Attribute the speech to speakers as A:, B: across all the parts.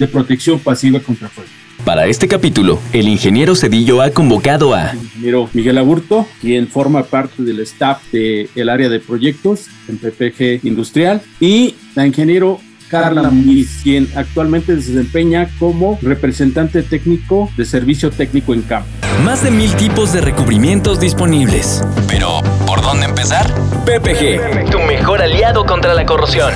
A: de protección pasiva contra fuego.
B: Para este capítulo, el ingeniero Cedillo ha convocado a
A: El ingeniero Miguel Aburto, quien forma parte del staff del área de proyectos en PPG Industrial, y la ingeniero Carla Muñiz, quien actualmente se desempeña como representante técnico de servicio técnico en campo.
B: más de mil tipos de recubrimientos disponibles.
C: Pero, ¿por dónde empezar?
B: PPG.
C: Tu mejor aliado contra la corrosión.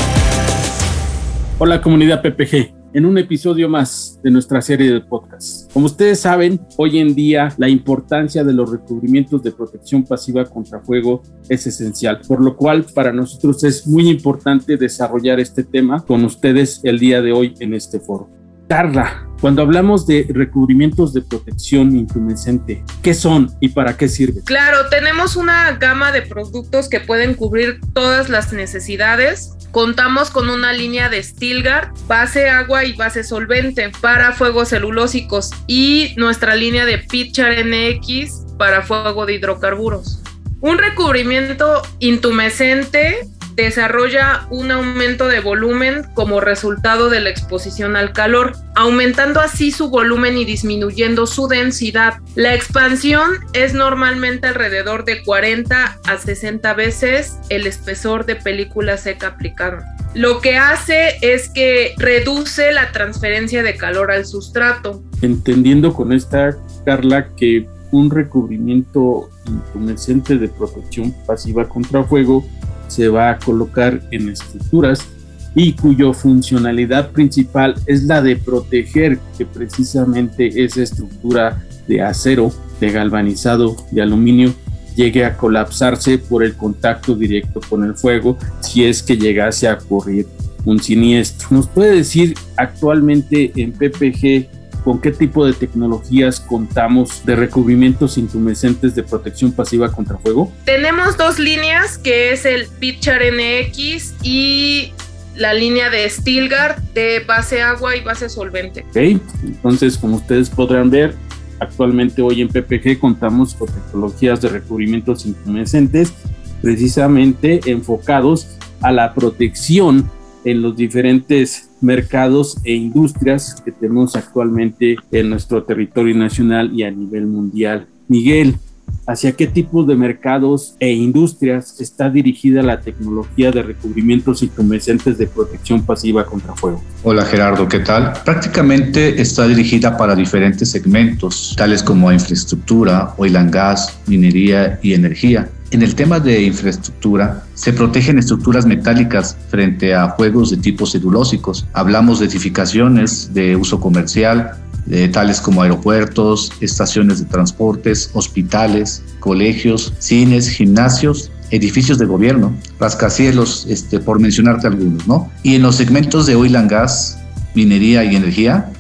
A: Hola comunidad PPG, en un episodio más de nuestra serie de podcast. Como ustedes saben, hoy en día la importancia de los recubrimientos de protección pasiva contra fuego es esencial, por lo cual para nosotros es muy importante desarrollar este tema con ustedes el día de hoy en este foro. Carla, cuando hablamos de recubrimientos de protección intumescente, ¿qué son y para qué sirven?
D: Claro, tenemos una gama de productos que pueden cubrir todas las necesidades. Contamos con una línea de Stilgard, base agua y base solvente para fuegos celulósicos y nuestra línea de Pitcher NX para fuego de hidrocarburos. Un recubrimiento intumescente desarrolla un aumento de volumen como resultado de la exposición al calor, aumentando así su volumen y disminuyendo su densidad. La expansión es normalmente alrededor de 40 a 60 veces el espesor de película seca aplicado. Lo que hace es que reduce la transferencia de calor al sustrato.
A: Entendiendo con esta, Carla, que un recubrimiento intumescente de protección pasiva contra fuego se va a colocar en estructuras y cuya funcionalidad principal es la de proteger que precisamente esa estructura de acero, de galvanizado, de aluminio, llegue a colapsarse por el contacto directo con el fuego si es que llegase a ocurrir un siniestro. ¿Nos puede decir actualmente en PPG con qué tipo de tecnologías contamos de recubrimientos intumescentes de protección pasiva contra fuego?
D: Tenemos dos líneas, que es el Pitcher NX y la línea de Stilgard de base agua y base solvente.
A: Ok, entonces como ustedes podrán ver, actualmente hoy en PPG contamos con tecnologías de recubrimientos intumescentes precisamente enfocados a la protección en los diferentes mercados e industrias que tenemos actualmente en nuestro territorio nacional y a nivel mundial. Miguel, ¿hacia qué tipo de mercados e industrias está dirigida la tecnología de recubrimientos intumescentes de protección pasiva contra fuego?
E: Hola Gerardo, ¿qué tal? Prácticamente está dirigida para diferentes segmentos, tales como infraestructura, oil and gas, minería y energía. En el tema de infraestructura, se protegen estructuras metálicas frente a juegos de tipo celulósicos. Hablamos de edificaciones de uso comercial, tales como aeropuertos, estaciones de transportes, hospitales, colegios, cines, gimnasios, edificios de gobierno, rascacielos, este, por mencionarte algunos, ¿no? Y en los segmentos de oil and gas, minería y energía,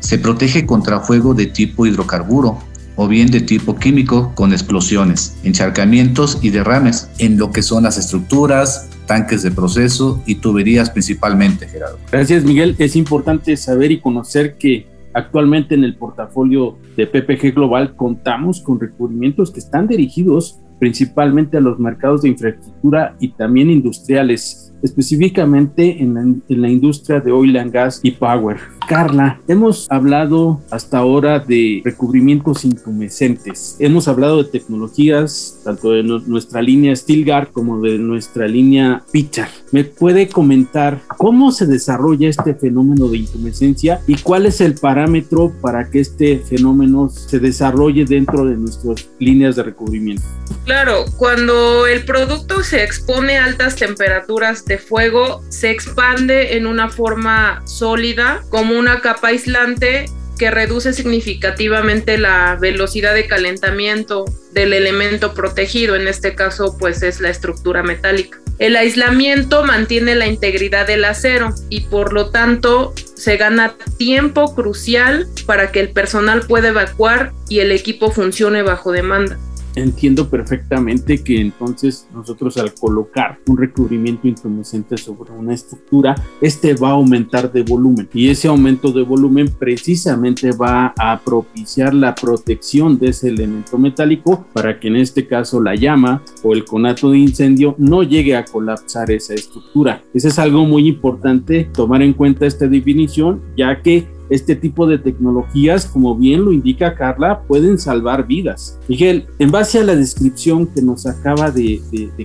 E: se protege contra fuego de tipo hidrocarburo, o bien de tipo químico con explosiones, encharcamientos y derrames en lo que son las estructuras, tanques de proceso y tuberías principalmente, Gerardo.
A: Gracias, Miguel. Es importante saber y conocer que actualmente en el portafolio de PPG Global contamos con recubrimientos que están dirigidos principalmente a los mercados de infraestructura y también industriales, específicamente en la, en la, industria de oil and gas y power. Carla, hemos hablado hasta ahora de recubrimientos intumescentes. Hemos hablado de tecnologías, tanto de no, nuestra línea Stilgard como de nuestra línea Pitcher. ¿Me puede comentar cómo se desarrolla este fenómeno de intumescencia y cuál es el parámetro para que este fenómeno se desarrolle dentro de nuestras líneas de recubrimiento?
D: Claro, cuando el producto se expone a altas temperaturas de fuego, se expande en una forma sólida como una capa aislante que reduce significativamente la velocidad de calentamiento del elemento protegido, en este caso pues es la estructura metálica. El aislamiento mantiene la integridad del acero y por lo tanto se gana tiempo crucial para que el personal pueda evacuar y el equipo funcione bajo demanda
A: entiendo perfectamente que entonces nosotros al colocar un recubrimiento intumescente sobre una estructura, este va a aumentar de volumen y ese aumento de volumen precisamente va a propiciar la protección de ese elemento metálico para que en este caso la llama o el conato de incendio no llegue a colapsar esa estructura. Ese es algo muy importante tomar en cuenta esta definición ya que este tipo de tecnologías, como bien lo indica Carla, pueden salvar vidas. Miguel, en base a la descripción que nos acaba de,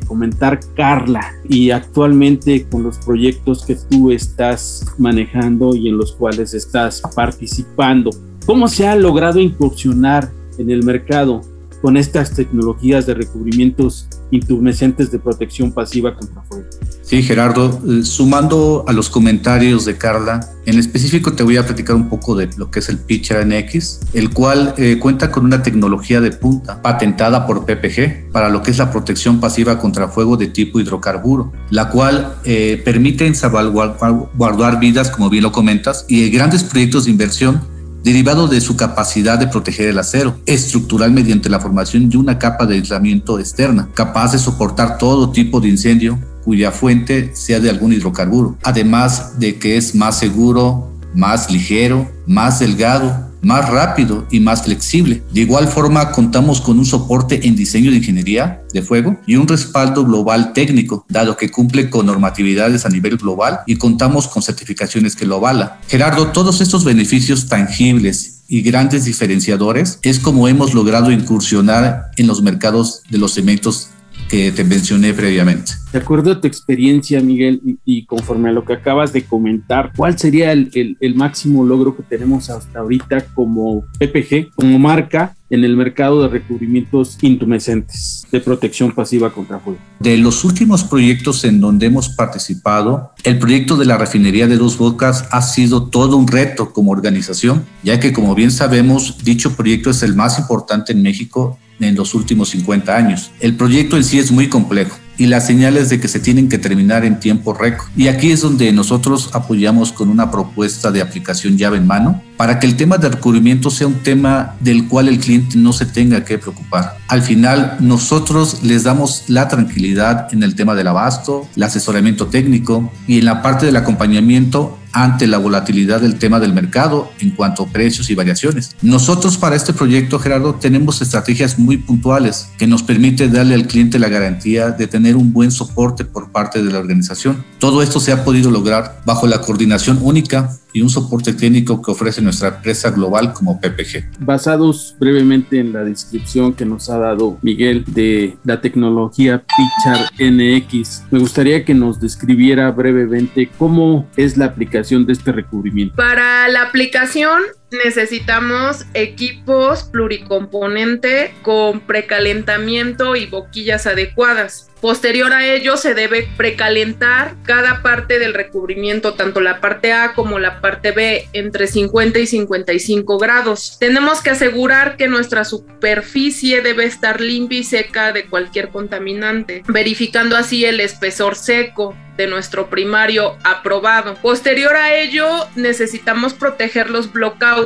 A: comentar Carla y actualmente con los proyectos que tú estás manejando y en los cuales estás participando, ¿cómo se ha logrado incursionar en el mercado con estas tecnologías de recubrimientos intumescentes de protección pasiva contra fuego?
E: Sí, Gerardo, eh, sumando a los comentarios de Carla, en específico te voy a platicar un poco de lo que es el Pitcher NX, el cual eh, cuenta con una tecnología de punta patentada por PPG para lo que es la protección pasiva contra fuego de tipo hidrocarburo, la cual eh, permite salvaguardar vidas, como bien lo comentas, y grandes proyectos de inversión derivado de su capacidad de proteger el acero estructural mediante la formación de una capa de aislamiento externa, capaz de soportar todo tipo de incendio cuya fuente sea de algún hidrocarburo, además de que es más seguro, más ligero, más delgado, más rápido y más flexible. De igual forma, contamos con un soporte en diseño de ingeniería de fuego y un respaldo global técnico, dado que cumple con normatividades a nivel global y contamos con certificaciones que lo avalan. Gerardo, todos estos beneficios tangibles y grandes diferenciadores es como hemos logrado incursionar en los mercados de los cementos que te mencioné previamente.
A: De acuerdo a tu experiencia, Miguel, y, conforme a lo que acabas de comentar, ¿cuál sería el, el, máximo logro que tenemos hasta ahorita como PPG, como marca en el mercado de recubrimientos intumescentes de protección pasiva contra fuego?
E: De los últimos proyectos en donde hemos participado, el proyecto de la refinería de Dos Bocas ha sido todo un reto como organización, ya que como bien sabemos, dicho proyecto es el más importante en México en los últimos 50 años. El proyecto en sí es muy complejo y las señales de que se tienen que terminar en tiempo récord. Y aquí es donde nosotros apoyamos con una propuesta de aplicación llave en mano para que el tema de recubrimiento sea un tema del cual el cliente no se tenga que preocupar. Al final, nosotros les damos la tranquilidad en el tema del abasto, el asesoramiento técnico y en la parte del acompañamiento ante la volatilidad del tema del mercado en cuanto a precios y variaciones. Nosotros para este proyecto, Gerardo, tenemos estrategias muy puntuales que nos permite darle al cliente la garantía de tener un buen soporte por parte de la organización. Todo esto se ha podido lograr bajo la coordinación única y un soporte técnico que ofrece nuestra empresa global como PPG.
A: Basados brevemente en la descripción que nos ha dado Miguel de la tecnología Pichar NX, me gustaría que nos describiera brevemente cómo es la aplicación de este recubrimiento.
D: Para la aplicación necesitamos equipos pluricomponente con precalentamiento y boquillas adecuadas. Posterior a ello se debe precalentar cada parte del recubrimiento, tanto la parte A como la parte B, entre 50 y 55 grados. Tenemos que asegurar que nuestra superficie debe estar limpia y seca de cualquier contaminante, verificando así el espesor seco de nuestro primario aprobado. Posterior a ello necesitamos proteger los blockouts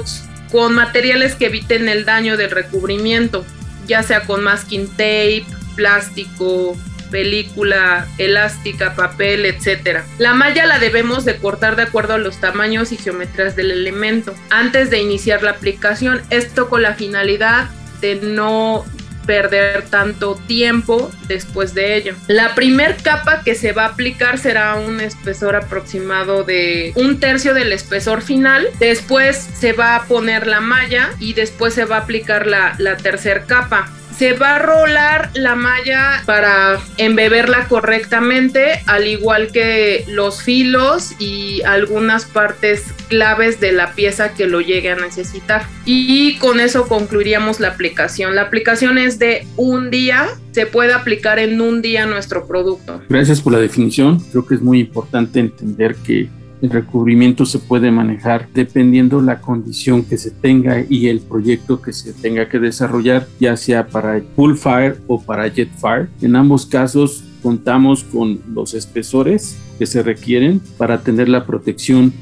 D: con materiales que eviten el daño del recubrimiento, ya sea con masking tape, plástico, película elástica, papel, etcétera. La malla la debemos de cortar de acuerdo a los tamaños y geometrías del elemento antes de iniciar la aplicación. Esto con la finalidad de no perder tanto tiempo después de ello. La primer capa que se va a aplicar será un espesor aproximado de un tercio del espesor final. Después se va a poner la malla y después se va a aplicar la, la tercera capa se va a rolar la malla para embeberla correctamente, al igual que los filos y algunas partes claves de la pieza que lo llegue a necesitar. Y con eso concluiríamos la aplicación. La aplicación es de un día, se puede aplicar en un día nuestro producto.
A: Gracias por la definición. Creo que es muy importante entender que el recubrimiento se puede manejar dependiendo la condición que se tenga y el proyecto que se tenga que desarrollar, ya sea para Full Fire o para Jet Fire. En ambos casos contamos con los espesores que se requieren para tener la protección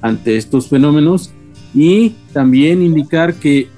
A: ante estos fenómenos y también indicar que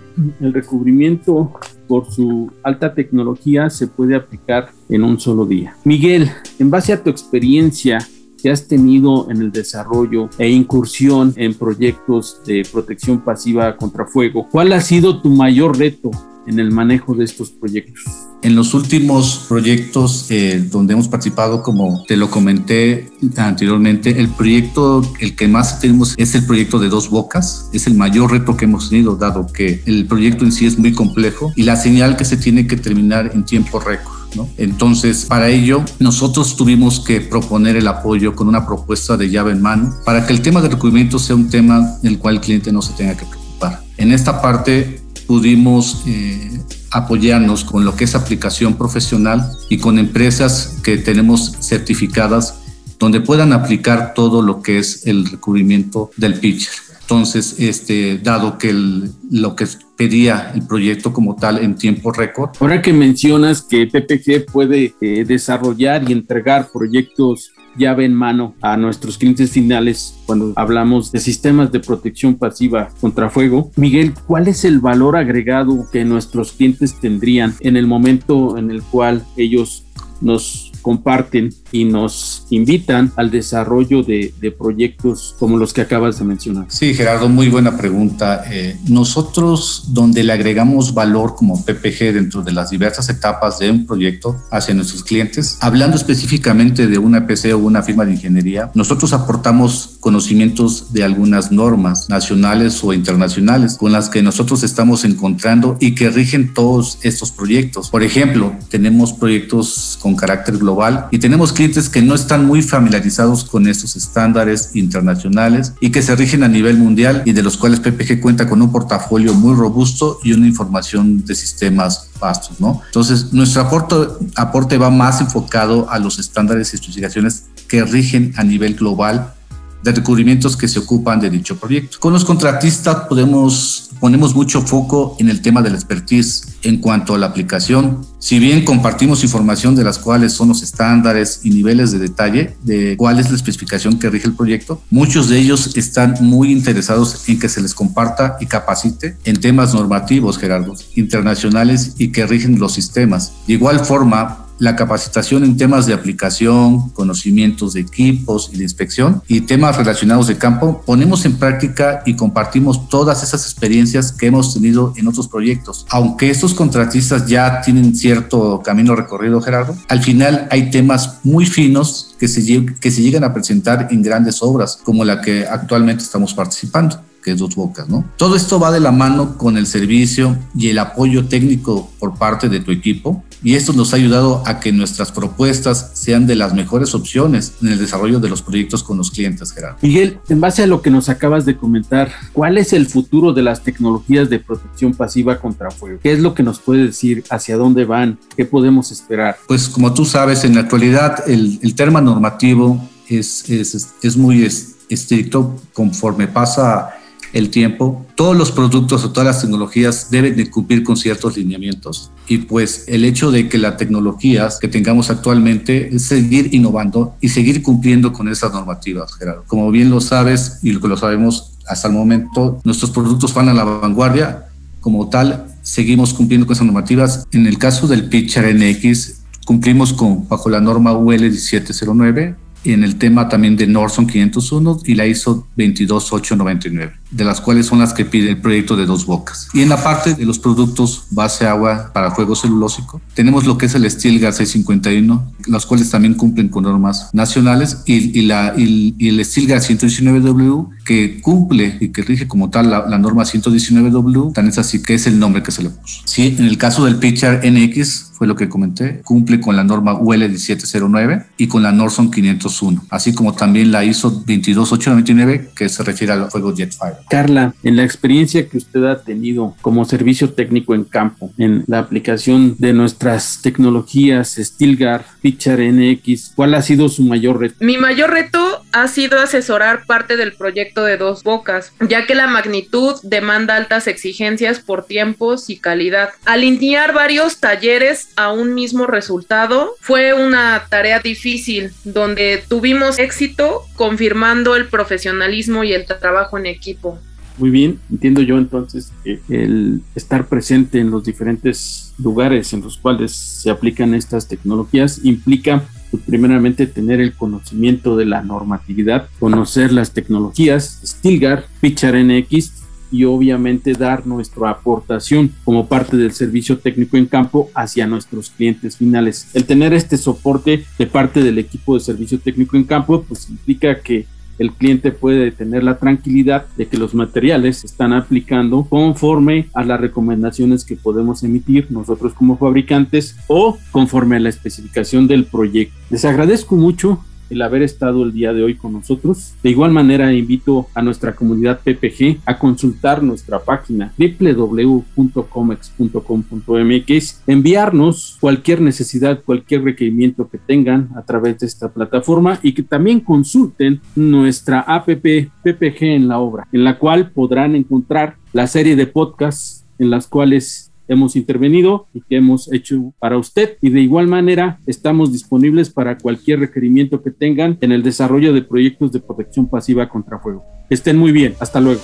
A: el recubrimiento por su alta tecnología se puede aplicar en un solo día. Miguel, en base a tu experiencia que has tenido en el desarrollo e incursión en proyectos de protección pasiva contra fuego, ¿cuál ha sido tu mayor reto en el manejo de estos proyectos?
E: En los últimos proyectos eh, donde hemos participado, como te lo comenté anteriormente, el proyecto, el que más tenemos es el proyecto de dos bocas. Es el mayor reto que hemos tenido, dado que el proyecto en sí es muy complejo y la señal que se tiene que terminar en tiempo récord. Entonces, para ello, nosotros tuvimos que proponer el apoyo con una propuesta de llave en mano para que el tema de recubrimiento sea un tema en el cual el cliente no se tenga que preocupar. En esta parte pudimos eh, apoyarnos con lo que es aplicación profesional y con empresas que tenemos certificadas donde puedan aplicar todo lo que es el recubrimiento del pitcher. Entonces, este, dado que lo que pedía el proyecto como tal en tiempo récord.
A: Ahora que mencionas que PPG puede eh, desarrollar y entregar proyectos llave en mano a nuestros clientes finales cuando hablamos de sistemas de protección pasiva contra fuego. Miguel, ¿cuál es el valor agregado que nuestros clientes tendrían en el momento en el cual ellos nos comparten y nos invitan al desarrollo de, proyectos como los que acabas de mencionar.
E: Sí, Gerardo, muy buena pregunta. Eh, nosotros, donde le agregamos valor como PPG dentro de las diversas etapas de un proyecto hacia nuestros clientes, hablando específicamente de una PC o una firma de ingeniería, nosotros aportamos conocimientos de algunas normas nacionales o internacionales con las que nosotros estamos encontrando y que rigen todos estos proyectos. Por ejemplo, tenemos proyectos con carácter global y tenemos clientes que no están muy familiarizados con estos estándares internacionales y que se rigen a nivel mundial y de los cuales PPG cuenta con un portafolio muy robusto y una información de sistemas vastos, ¿no? Entonces, nuestro aporte, aporte va más enfocado a los estándares y especificaciones que rigen a nivel global de recubrimientos que se ocupan de dicho proyecto. Con los contratistas podemos, ponemos mucho foco en el tema del expertise en cuanto a la aplicación. Si bien compartimos información de las cuales son los estándares y niveles de detalle de cuál es la especificación que rige el proyecto, muchos de ellos están muy interesados en que se les comparta y capacite en temas normativos, Gerardo, internacionales y que rigen los sistemas. De igual forma, la capacitación en temas de aplicación, conocimientos de equipos y de inspección y temas relacionados de campo, ponemos en práctica y compartimos todas esas experiencias que hemos tenido en otros proyectos. Aunque estos contratistas ya tienen cierto camino recorrido, Gerardo, al final hay temas muy finos que se, que se llegan a presentar en grandes obras, como la que actualmente estamos participando que es Dos Bocas, ¿no? Todo esto va de la mano con el servicio y el apoyo técnico por parte de tu equipo y esto nos ha ayudado a que nuestras propuestas sean de las mejores opciones en el desarrollo de los proyectos con los clientes, Gerardo.
A: Miguel, en base a lo que nos acabas de comentar, ¿cuál es el futuro de las tecnologías de protección pasiva contra fuego? ¿Qué es lo que nos puede decir? ¿Hacia dónde van? ¿Qué podemos esperar?
E: Pues como tú sabes, en la actualidad el, el tema normativo es, es, es muy estricto conforme pasa el tiempo, todos los productos o todas las tecnologías deben de cumplir con ciertos lineamientos. Y pues el hecho de que las tecnologías que tengamos actualmente es seguir innovando y seguir cumpliendo con esas normativas, Gerardo. Como bien lo sabes y lo sabemos hasta el momento, nuestros productos van a la vanguardia. Como tal, seguimos cumpliendo con esas normativas. En el caso del Pitcher NX, cumplimos con bajo la norma UL 1709 en el tema también de Norson 501 y la ISO 22899, de las cuales son las que pide el proyecto de dos bocas. Y en la parte de los productos base agua para fuego celulósico, tenemos lo que es el Stilgar 651, los cuales también cumplen con normas nacionales, y, la, y, el Stilgar 119W, que cumple y que rige como tal la, norma 119W, tan es así que es el nombre que se le puso. Sí, en el caso del Pitcher NX, fue lo que comenté, cumple con la norma UL 1709 y con la Norson 501, así como también la ISO 22899 que se refiere al fuego Jetfire.
A: Carla, en la experiencia que usted ha tenido como servicio técnico en campo, en la aplicación de nuestras tecnologías Stilgar, Pitcher NX, ¿cuál ha sido su mayor reto?
D: Mi mayor reto ha sido asesorar parte del proyecto de Dos Bocas, ya que la magnitud demanda altas exigencias por tiempos y calidad. Alinear varios talleres a un mismo resultado fue una tarea difícil, donde tuvimos éxito confirmando el profesionalismo y el trabajo en equipo.
A: Muy bien, entiendo yo entonces que el estar presente en los diferentes lugares en los cuales se aplican estas tecnologías implica pues, primeramente tener el conocimiento de la normatividad, conocer las tecnologías, Stilgar, Pitcher NX y obviamente dar nuestra aportación como parte del servicio técnico en campo hacia nuestros clientes finales. El tener este soporte de parte del equipo de servicio técnico en campo pues implica que el cliente puede tener la tranquilidad de que los materiales están aplicando conforme a las recomendaciones que podemos emitir nosotros como fabricantes o conforme a la especificación del proyecto. Les agradezco mucho el haber estado el día de hoy con nosotros. De igual manera, invito a nuestra comunidad PPG a consultar nuestra página www.comex.com.mx, enviarnos cualquier necesidad, cualquier requerimiento que tengan a través de esta plataforma y que también consulten nuestra app PPG en la obra, en la cual podrán encontrar la serie de podcasts en las cuales hemos intervenido y que hemos hecho para usted. Y de igual manera, estamos disponibles para cualquier requerimiento que tengan en el desarrollo de proyectos de protección pasiva contra fuego. Estén muy bien. Hasta luego.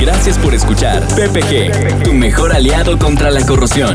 B: Gracias por escuchar PPG, tu mejor aliado contra la corrosión.